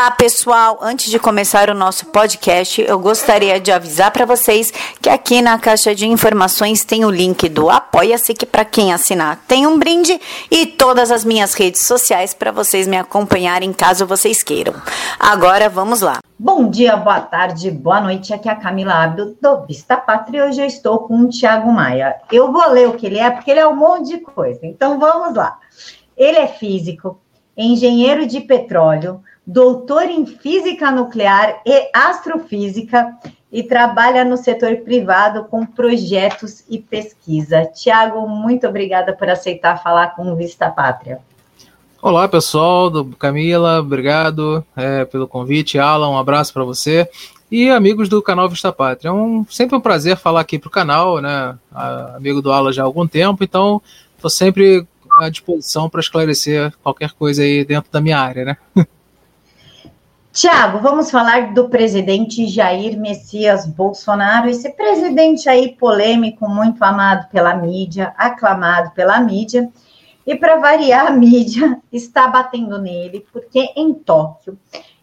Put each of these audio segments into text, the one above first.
Olá, pessoal! Antes de começar o nosso podcast, eu gostaria de avisar para vocês que aqui na caixa de informações tem o link do Apoia-se, que para quem assinar tem um brinde, e todas as minhas redes sociais para vocês me acompanharem caso vocês queiram. Agora vamos lá. Bom dia, boa tarde, boa noite. Aqui é a Camila Abdo do Vista Pátria. Hoje eu estou com o Tiago Maia. Eu vou ler o que ele é, porque ele é um monte de coisa. Então vamos lá. Ele é físico, engenheiro de petróleo doutor em física nuclear e astrofísica e trabalha no setor privado com projetos e pesquisa. Tiago, muito obrigada por aceitar falar com o Vista Pátria. Olá, pessoal, do Camila, obrigado é, pelo convite. Alan, um abraço para você. E amigos do canal Vista Pátria. É um, sempre um prazer falar aqui para o canal, né? Amigo do Alan já há algum tempo, então estou sempre à disposição para esclarecer qualquer coisa aí dentro da minha área, né? Tiago, vamos falar do presidente Jair Messias Bolsonaro, esse presidente aí polêmico, muito amado pela mídia, aclamado pela mídia, e para variar, a mídia está batendo nele, porque em Tóquio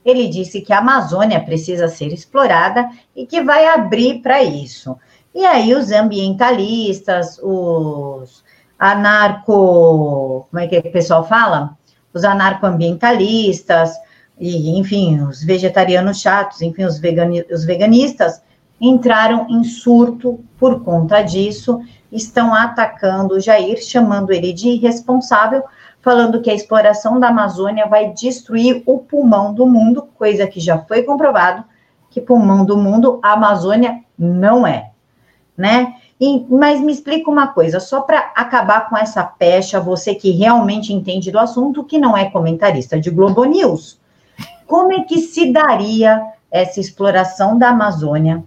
ele disse que a Amazônia precisa ser explorada e que vai abrir para isso. E aí os ambientalistas, os anarco, como é que o pessoal fala? Os anarcoambientalistas, e, enfim, os vegetarianos chatos, enfim, os, vegani os veganistas entraram em surto por conta disso, estão atacando o Jair, chamando ele de irresponsável, falando que a exploração da Amazônia vai destruir o pulmão do mundo, coisa que já foi comprovado que pulmão do mundo a Amazônia não é, né? E, mas me explica uma coisa, só para acabar com essa pecha, você que realmente entende do assunto, que não é comentarista de Globo News. Como é que se daria essa exploração da Amazônia?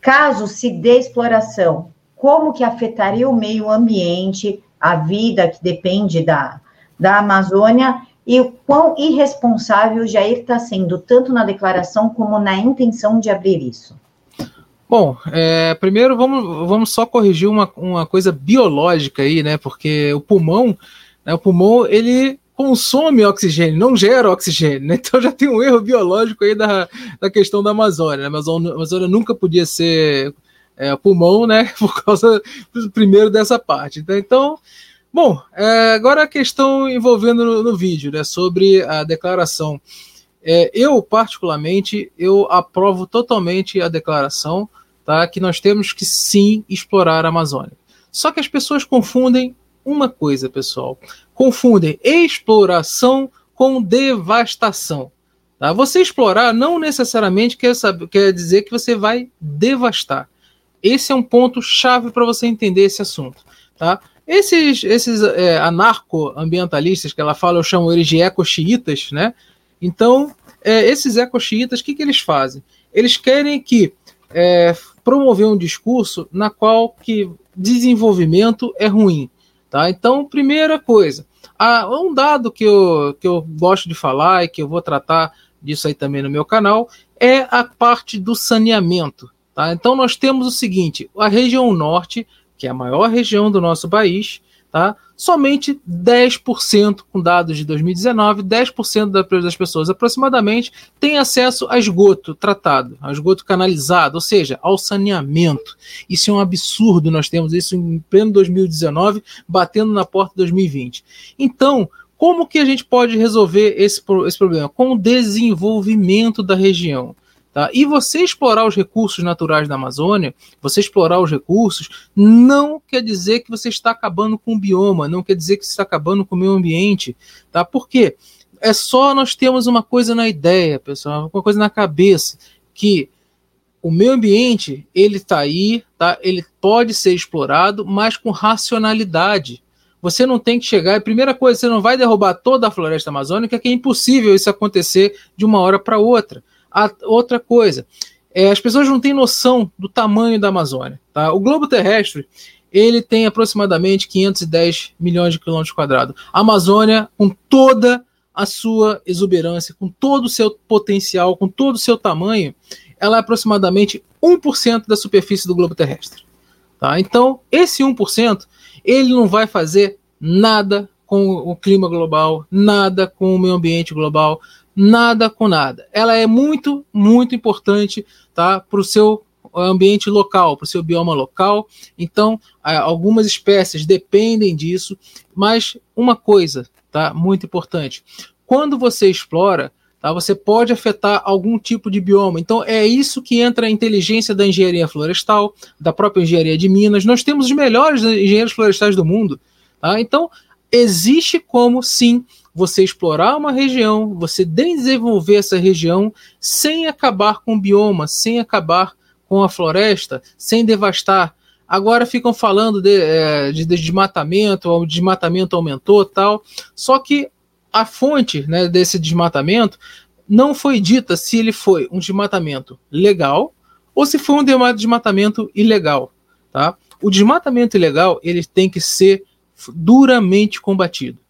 Caso se dê exploração, como que afetaria o meio ambiente, a vida que depende da, da Amazônia e o quão irresponsável Jair está sendo, tanto na declaração como na intenção de abrir isso? Bom, é, primeiro vamos, vamos só corrigir uma, uma coisa biológica aí, né? Porque o pulmão, né, o pulmão ele consome oxigênio, não gera oxigênio, né? Então já tem um erro biológico aí da, da questão da Amazônia. Né? A Amazônia, a Amazônia nunca podia ser é, pulmão, né? Por causa, primeiro, dessa parte. Né? Então, bom, é, agora a questão envolvendo no, no, vídeo, né? Sobre a declaração. É, eu, particularmente, eu aprovo totalmente a declaração, tá? Que nós temos que sim explorar a Amazônia. Só que as pessoas confundem uma coisa, pessoal confundem exploração com devastação. Tá? Você explorar não necessariamente quer, saber, quer dizer que você vai devastar. Esse é um ponto chave para você entender esse assunto. Tá? Esses, esses é, anarco-ambientalistas que ela fala, eu chamo eles de eco-xiitas, né? Então, é, esses eco-xiitas, o que, que eles fazem? Eles querem que é, promover um discurso na qual que desenvolvimento é ruim. Tá? Então, primeira coisa, ah, um dado que eu, que eu gosto de falar e que eu vou tratar disso aí também no meu canal é a parte do saneamento. Tá? Então, nós temos o seguinte: a região norte, que é a maior região do nosso país, tá? somente 10%, com dados de 2019, 10% das pessoas aproximadamente têm acesso a esgoto tratado, a esgoto canalizado, ou seja, ao saneamento. Isso é um absurdo, nós temos isso em pleno 2019, batendo na porta de 2020. Então, como que a gente pode resolver esse, esse problema? Com o desenvolvimento da região. Tá? E você explorar os recursos naturais da Amazônia, você explorar os recursos, não quer dizer que você está acabando com o bioma, não quer dizer que você está acabando com o meio ambiente. Tá? Por quê? É só nós temos uma coisa na ideia, pessoal, uma coisa na cabeça, que o meio ambiente, ele está aí, tá? ele pode ser explorado, mas com racionalidade. Você não tem que chegar. Primeira coisa, você não vai derrubar toda a floresta amazônica, que é impossível isso acontecer de uma hora para outra. A outra coisa, é, as pessoas não têm noção do tamanho da Amazônia. Tá? O globo terrestre ele tem aproximadamente 510 milhões de quilômetros quadrados. A Amazônia, com toda a sua exuberância, com todo o seu potencial, com todo o seu tamanho, ela é aproximadamente 1% da superfície do globo terrestre. Tá? Então, esse 1%, ele não vai fazer nada com o clima global, nada com o meio ambiente global, nada com nada. Ela é muito, muito importante tá, para o seu ambiente local, para o seu bioma local. Então, algumas espécies dependem disso, mas uma coisa tá, muito importante: quando você explora, tá, você pode afetar algum tipo de bioma. Então, é isso que entra a inteligência da engenharia florestal, da própria engenharia de Minas. Nós temos os melhores engenheiros florestais do mundo. Tá? Então, existe como sim você explorar uma região, você desenvolver essa região sem acabar com o bioma, sem acabar com a floresta, sem devastar. Agora ficam falando de, é, de, de desmatamento, o desmatamento aumentou tal. Só que a fonte né, desse desmatamento não foi dita se ele foi um desmatamento legal ou se foi um desmatamento ilegal. Tá? O desmatamento ilegal ele tem que ser duramente combatido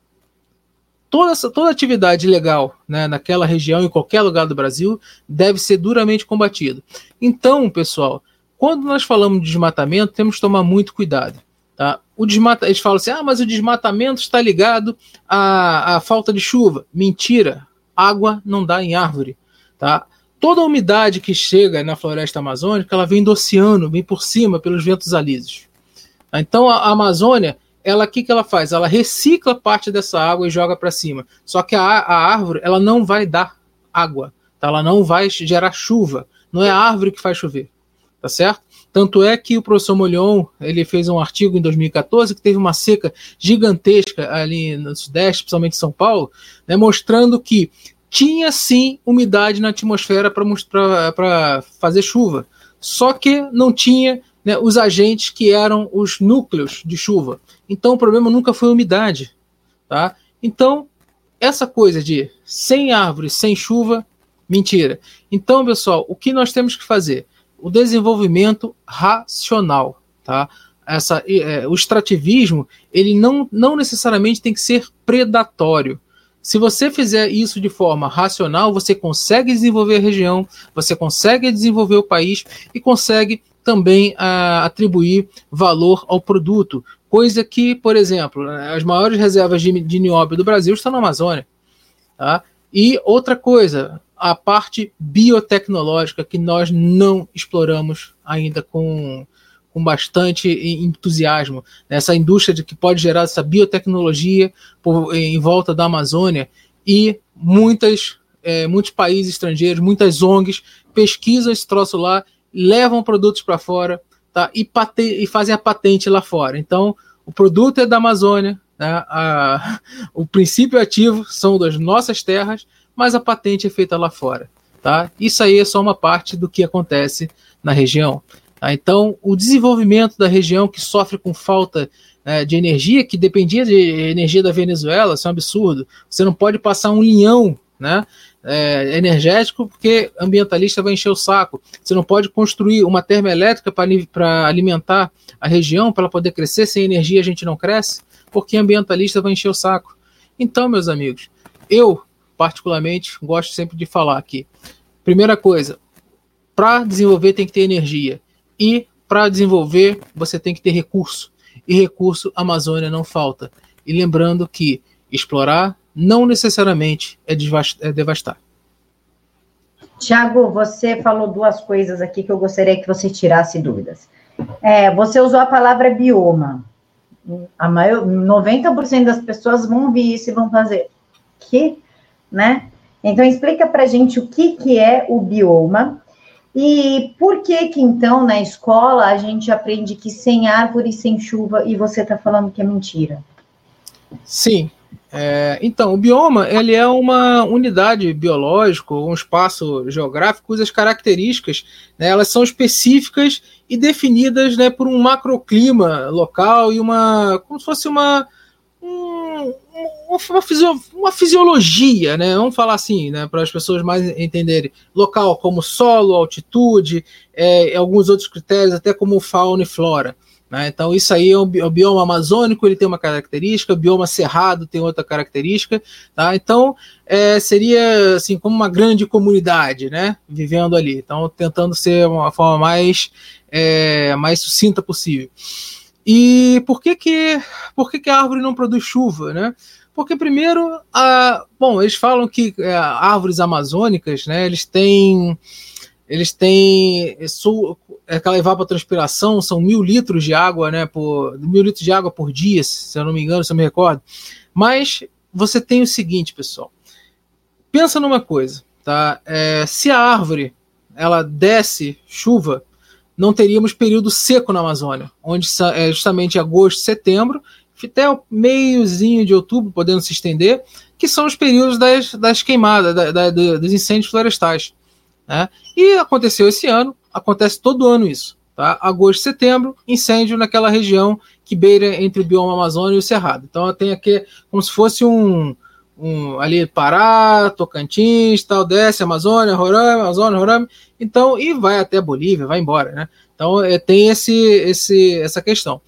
toda, toda atividade ilegal né, naquela região, em qualquer lugar do Brasil, deve ser duramente combatido. Então, pessoal, quando nós falamos de desmatamento, temos que tomar muito cuidado. Tá? O desmata, eles falam assim: ah, mas o desmatamento está ligado à, à falta de chuva. Mentira, água não dá em árvore. Tá? Toda a umidade que chega na floresta amazônica, ela vem do oceano, vem por cima pelos ventos alísios. Então a Amazônia ela que, que ela faz? Ela recicla parte dessa água e joga para cima. Só que a, a, árvore ela não vai dar água, tá? ela não vai gerar chuva. Não é a árvore que faz chover, tá certo? Tanto é que o professor Molion ele fez um artigo em 2014 que teve uma seca gigantesca ali no Sudeste, principalmente em São Paulo, né, mostrando que tinha sim umidade na atmosfera para fazer chuva, só que não tinha né, os agentes que eram os núcleos de chuva. Então o problema nunca foi umidade. Tá? Então, essa coisa de sem árvore, sem chuva, mentira. Então, pessoal, o que nós temos que fazer? O desenvolvimento racional. Tá? Essa, é, o extrativismo ele não, não necessariamente tem que ser predatório. Se você fizer isso de forma racional, você consegue desenvolver a região, você consegue desenvolver o país e consegue também a, atribuir valor ao produto. Coisa que, por exemplo, as maiores reservas de, de nióbio do Brasil estão na Amazônia. Tá? E outra coisa, a parte biotecnológica que nós não exploramos ainda com, com bastante entusiasmo. Essa indústria que pode gerar essa biotecnologia por, em volta da Amazônia e muitas, é, muitos países estrangeiros, muitas ONGs pesquisam esse troço lá levam produtos para fora tá? e, e fazem a patente lá fora. Então, o produto é da Amazônia, né? a, o princípio ativo são das nossas terras, mas a patente é feita lá fora. Tá? Isso aí é só uma parte do que acontece na região. Tá? Então, o desenvolvimento da região que sofre com falta né, de energia, que dependia de energia da Venezuela, isso é um absurdo. Você não pode passar um linhão né, é, energético, porque ambientalista vai encher o saco. Você não pode construir uma termoelétrica para alimentar a região, para ela poder crescer. Sem energia a gente não cresce, porque ambientalista vai encher o saco. Então, meus amigos, eu, particularmente, gosto sempre de falar aqui. Primeira coisa, para desenvolver tem que ter energia. E para desenvolver, você tem que ter recurso. E recurso, a Amazônia não falta. E lembrando que explorar não necessariamente é, é devastar. Tiago, você falou duas coisas aqui que eu gostaria que você tirasse dúvidas. É, você usou a palavra bioma. A maior, 90% das pessoas vão ouvir isso e vão fazer que, né? Então explica para gente o que, que é o bioma e por que que então na escola a gente aprende que sem árvore, sem chuva e você está falando que é mentira? Sim, é, então, o bioma ele é uma unidade biológica, um espaço geográfico cujas características né, elas são específicas e definidas né, por um macroclima local e uma como se fosse uma um, uma, uma, fisiologia, né? Vamos falar assim, né? Para as pessoas mais entenderem. Local como solo, altitude, é, alguns outros critérios, até como fauna e flora. Né? Então, isso aí é o, bioma amazônico, ele tem uma característica, o bioma cerrado tem outra característica. Tá? Então, é, seria assim como uma grande comunidade né? vivendo ali. Então, tentando ser uma forma mais, é, mais sucinta possível. E por que, que, por que, que a árvore não produz chuva? Né? Porque primeiro, a, bom, eles falam que é, árvores amazônicas, né, eles têm eles têm su, aquela evapotranspiração, são mil litros de água, né, por mil litros de água por dia, se eu não me engano, se eu me recordo. Mas você tem o seguinte, pessoal, pensa numa coisa, tá? É, se a árvore ela desce chuva, não teríamos período seco na Amazônia, onde é justamente agosto, setembro, até o meiozinho de outubro, podendo se estender, que são os períodos das, das queimadas, da, da, dos incêndios florestais. Né? E aconteceu esse ano, acontece todo ano isso. Tá? Agosto, setembro, incêndio naquela região que beira entre o bioma Amazônia e o Cerrado. Então tem aqui como se fosse um, um ali Pará, Tocantins, tal, desce Amazônia, Roraima, Amazônia, Roraima, então e vai até Bolívia, vai embora, né? Então é, tem esse, esse, essa questão.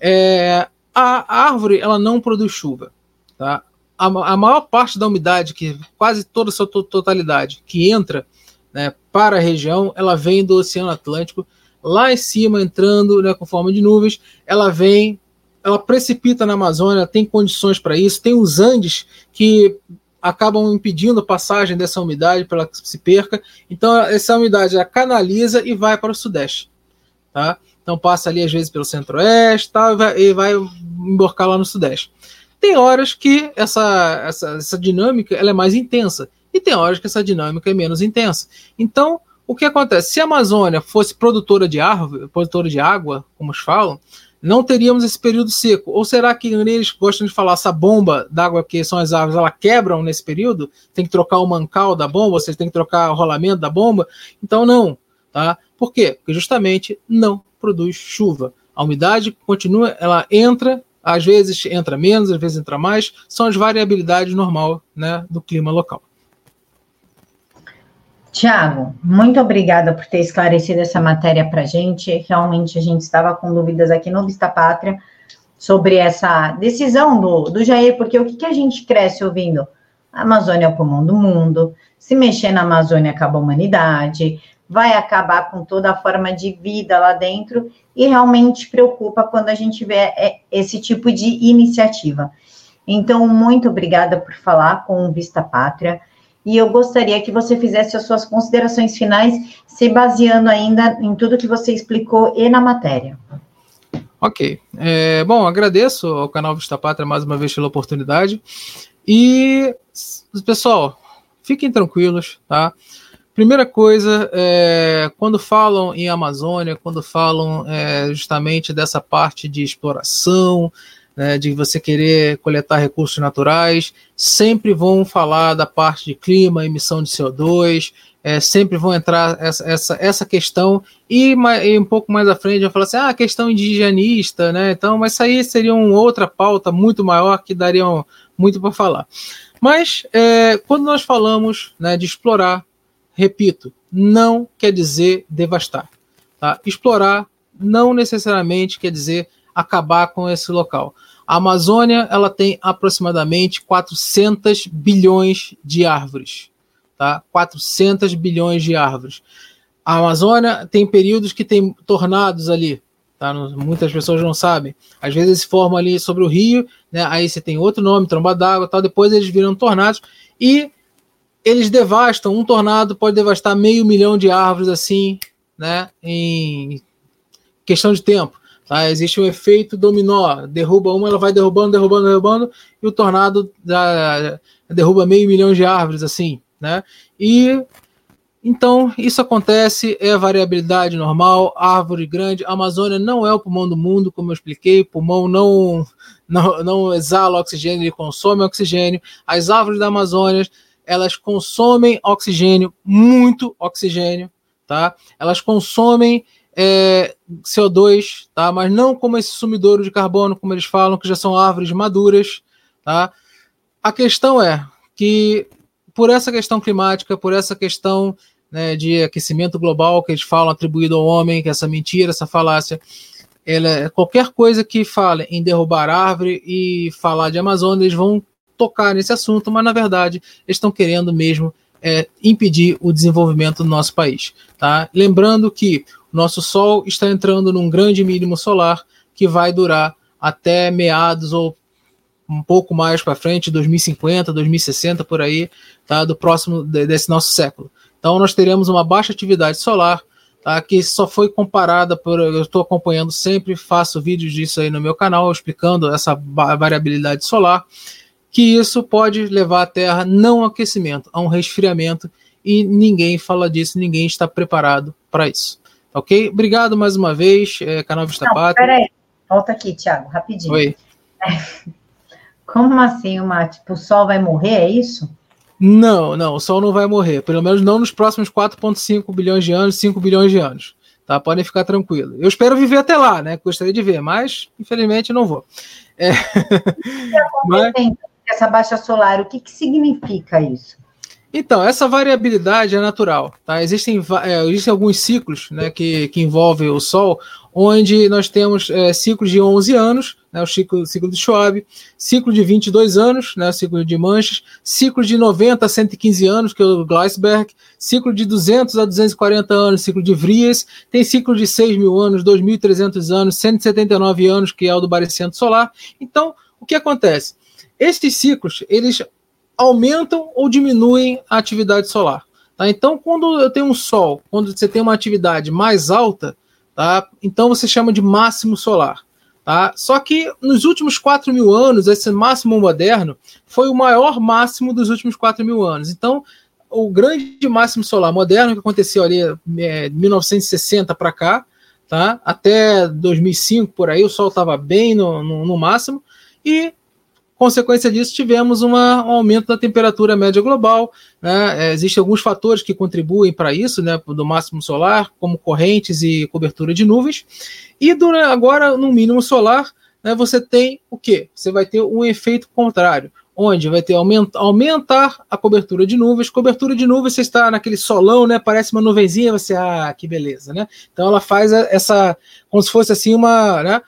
É, a árvore ela não produz chuva, tá? A, maior parte da umidade, que quase toda a sua totalidade, que entra né, para a região, ela vem do Oceano Atlântico, lá em cima, entrando né, com forma de nuvens, ela vem, ela precipita na Amazônia, tem condições para isso, tem os Andes que acabam impedindo a passagem dessa umidade para que se perca. Então, essa umidade canaliza e vai para o sudeste. Tá? Então, passa ali às vezes pelo centro-oeste vai, e vai emborcar lá no sudeste. Tem horas que essa, essa, essa dinâmica ela é mais intensa e tem horas que essa dinâmica é menos intensa. Então, o que acontece? Se a Amazônia fosse produtora de árvore, produtora de água, como os falam, não teríamos esse período seco. Ou será que eles gostam de falar essa bomba d'água que são as árvores, ela quebram nesse período? Tem que trocar o mancal da bomba, vocês têm que trocar o rolamento da bomba? Então não, tá? Por quê? Porque justamente não produz chuva. A umidade continua, ela entra, às vezes entra menos, às vezes entra mais, são as variabilidades normal, né, do clima local. Tiago, muito obrigada por ter esclarecido essa matéria para a gente. Realmente a gente estava com dúvidas aqui no Vista Pátria sobre essa decisão do, do Jair, porque o que, que a gente cresce ouvindo? A Amazônia é o pulmão do mundo, se mexer na Amazônia acaba a humanidade, vai acabar com toda a forma de vida lá dentro, e realmente preocupa quando a gente vê é, esse tipo de iniciativa. Então, muito obrigada por falar com o Vista Pátria e eu gostaria que você fizesse as suas considerações finais, se baseando ainda em tudo que você explicou e na matéria. Ok. É, bom, agradeço ao canal Vista Pátria mais uma vez pela oportunidade. E, pessoal, fiquem tranquilos, tá? Primeira coisa, é, quando falam em Amazônia, quando falam é, justamente dessa parte de exploração, né, de você querer coletar recursos naturais, sempre vão falar da parte de clima, emissão de CO2, é, sempre vão entrar essa, essa, essa questão, e, e, um pouco mais à frente vai falar assim, ah, questão indigenista, né? Então, mas isso aí seria uma outra pauta muito maior que daria muito para falar. Mas é, quando nós falamos né, de explorar, repito, não quer dizer devastar. Tá? Explorar não necessariamente quer dizer acabar com esse local. A Amazônia ela tem aproximadamente 400 bilhões de árvores, tá? 400 bilhões de árvores. A Amazônia tem períodos que tem tornados ali, tá? Muitas pessoas não sabem. Às vezes se formam ali sobre o rio, né? Aí você tem outro nome, tromba d'água, tal. Depois eles viram tornados e eles devastam. Um tornado pode devastar meio milhão de árvores assim, né? Em questão de tempo. Tá? Existe um efeito dominó. Derruba uma, ela vai derrubando, derrubando, derrubando, e o tornado da, derruba meio milhão de árvores, assim. Né? E então isso acontece, é variabilidade normal, árvore grande. A Amazônia não é o pulmão do mundo, como eu expliquei, o pulmão não, não, não exala oxigênio, ele consome oxigênio. As árvores da Amazônia elas consomem oxigênio, muito oxigênio, tá? Elas consomem é, CO2, tá? mas não como esse sumidouro de carbono, como eles falam, que já são árvores maduras. Tá? A questão é que, por essa questão climática, por essa questão né, de aquecimento global que eles falam atribuído ao homem, que é essa mentira, essa falácia, ela, qualquer coisa que fale em derrubar árvore e falar de Amazônia, eles vão tocar nesse assunto, mas na verdade eles estão querendo mesmo é, impedir o desenvolvimento do nosso país. Tá? Lembrando que nosso Sol está entrando num grande mínimo solar que vai durar até meados ou um pouco mais para frente, 2050, 2060 por aí, tá? Do próximo desse nosso século. Então nós teremos uma baixa atividade solar, tá? Que só foi comparada por eu estou acompanhando sempre, faço vídeos disso aí no meu canal explicando essa variabilidade solar, que isso pode levar a Terra não aquecimento, a um resfriamento e ninguém fala disso, ninguém está preparado para isso. Ok? Obrigado mais uma vez, é, canal Vista Não, Pátria. Peraí, volta aqui, Thiago, rapidinho. Oi. Como assim, uma, tipo, o Sol vai morrer, é isso? Não, não, o Sol não vai morrer. Pelo menos não nos próximos 4,5 bilhões de anos, 5 bilhões de anos. Tá? Podem ficar tranquilos. Eu espero viver até lá, né? Gostaria de ver, mas infelizmente não vou. É... mas... Essa baixa solar, o que, que significa isso? Então, essa variabilidade é natural. Tá? Existem, é, existem alguns ciclos né, que, que envolvem o Sol, onde nós temos é, ciclos de 11 anos, né, o ciclo, ciclo de Schwab, ciclo de 22 anos, né, o ciclo de Manchas, ciclo de 90 a 115 anos, que é o Gleisberg, ciclo de 200 a 240 anos, ciclo de Vries, tem ciclo de 6 mil anos, 2.300 anos, 179 anos, que é o do Baricentro Solar. Então, o que acontece? Estes ciclos, eles aumentam ou diminuem a atividade solar. Tá? Então, quando eu tenho um sol, quando você tem uma atividade mais alta, tá? então você chama de máximo solar. Tá? Só que nos últimos 4 mil anos, esse máximo moderno foi o maior máximo dos últimos 4 mil anos. Então, o grande máximo solar moderno que aconteceu ali é, 1960 para cá, tá? até 2005 por aí, o Sol estava bem no, no, no máximo, e Consequência disso, tivemos uma, um aumento da temperatura média global. Né? É, existem alguns fatores que contribuem para isso, né, do máximo solar, como correntes e cobertura de nuvens. E durante, agora, no mínimo solar, né, você tem o quê? Você vai ter um efeito contrário, onde vai ter aumenta, aumentar a cobertura de nuvens. Cobertura de nuvens, você está naquele solão, né? Parece uma nuvenzinha, você, ah, que beleza, né? Então ela faz essa, como se fosse assim uma, né?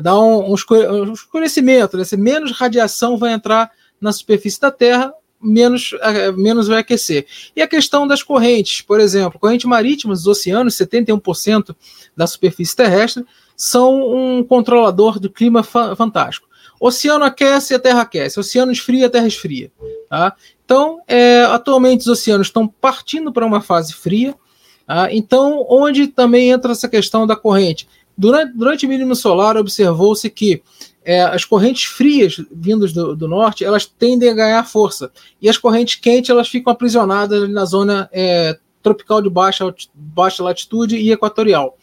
Dar um, um escurecimento, né? menos radiação vai entrar na superfície da Terra, menos, é, menos vai aquecer. E a questão das correntes, por exemplo, corrente marítima dos oceanos, 71% da superfície terrestre, são um controlador do clima fa fantástico. Oceano aquece e a Terra aquece, oceano esfria a Terra esfria. Tá? Então, é, atualmente os oceanos estão partindo para uma fase fria, tá? então, onde também entra essa questão da corrente? Durante, durante o mínimo solar, observou-se que é, as correntes frias vindas do, do, norte elas tendem a ganhar força e as correntes quentes elas ficam aprisionadas na zona é, tropical de baixa, baixa latitude e equatorial.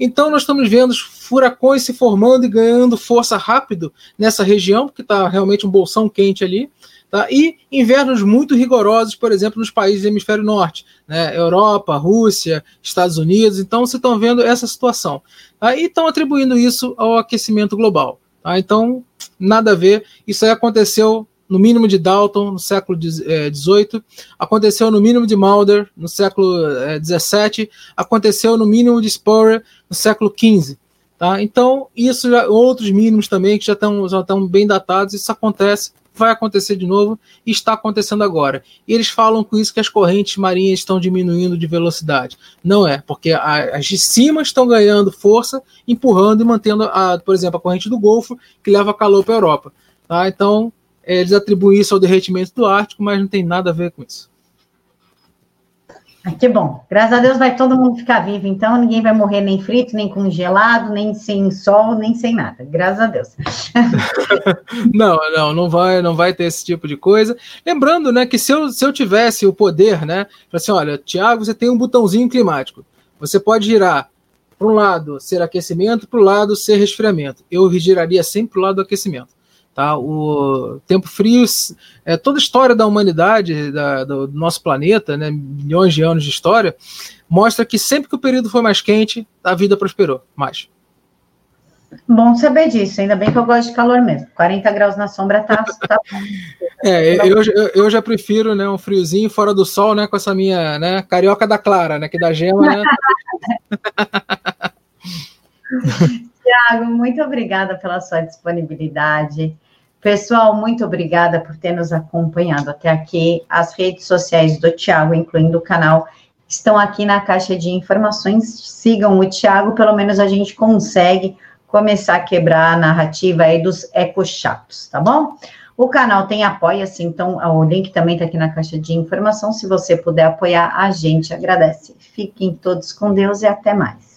Então nós estamos vendo furacões se formando e ganhando força rápido nessa região, porque está realmente um bolsão quente ali. Tá? E invernos muito rigorosos, por exemplo, nos países do hemisfério norte, né? Europa, Rússia, Estados Unidos. Então, vocês estão vendo essa situação. Tá? E estão atribuindo isso ao aquecimento global. Tá? Então, nada a ver. Isso aí aconteceu no mínimo de Dalton no século XVIII, é, aconteceu no mínimo de Mulder no século XVII, é, aconteceu no mínimo de Sporer no século XV. Tá? Então, isso já, outros mínimos também que já estão já bem datados, isso acontece vai acontecer de novo e está acontecendo agora. E eles falam com isso que as correntes marinhas estão diminuindo de velocidade. Não é, porque as de cima estão ganhando força, empurrando e mantendo, a, por exemplo, a corrente do Golfo, que leva calor para a Europa. Tá? Então, eles atribuem isso ao derretimento do Ártico, mas não tem nada a ver com isso. Que bom. Graças a Deus vai todo mundo ficar vivo, então ninguém vai morrer nem frito, nem congelado, nem sem sol, nem sem nada. Graças a Deus. não, não, não vai, não vai ter esse tipo de coisa. Lembrando, né, que se eu, se eu tivesse o poder, né, assim, olha, Tiago, você tem um botãozinho climático. Você pode girar para um lado ser aquecimento, para o lado ser resfriamento. Eu giraria sempre para o lado do aquecimento. Tá? O tempo frio, é, toda a história da humanidade, da, do, nosso planeta, né, milhões de anos de história, mostra que sempre que o período foi mais quente, a vida prosperou mais. Bom saber disso, ainda bem que eu gosto de calor mesmo. 40 graus na sombra tá, tá bom. É, eu, eu, já prefiro né, um friozinho fora do sol, né? Com essa minha né, carioca da Clara, né? Que dá gema, né? Tiago, muito obrigada pela sua disponibilidade. Pessoal, muito obrigada por ter nos acompanhado até aqui. As redes sociais do Tiago, incluindo o canal, estão aqui na caixa de informações. Sigam o Tiago, pelo menos a gente consegue começar a quebrar a narrativa aí dos ecochatos, tá bom? O canal tem apoia-se, então o link também está aqui na caixa de informação. Se você puder apoiar, a gente agradece. Fiquem todos com Deus e até mais.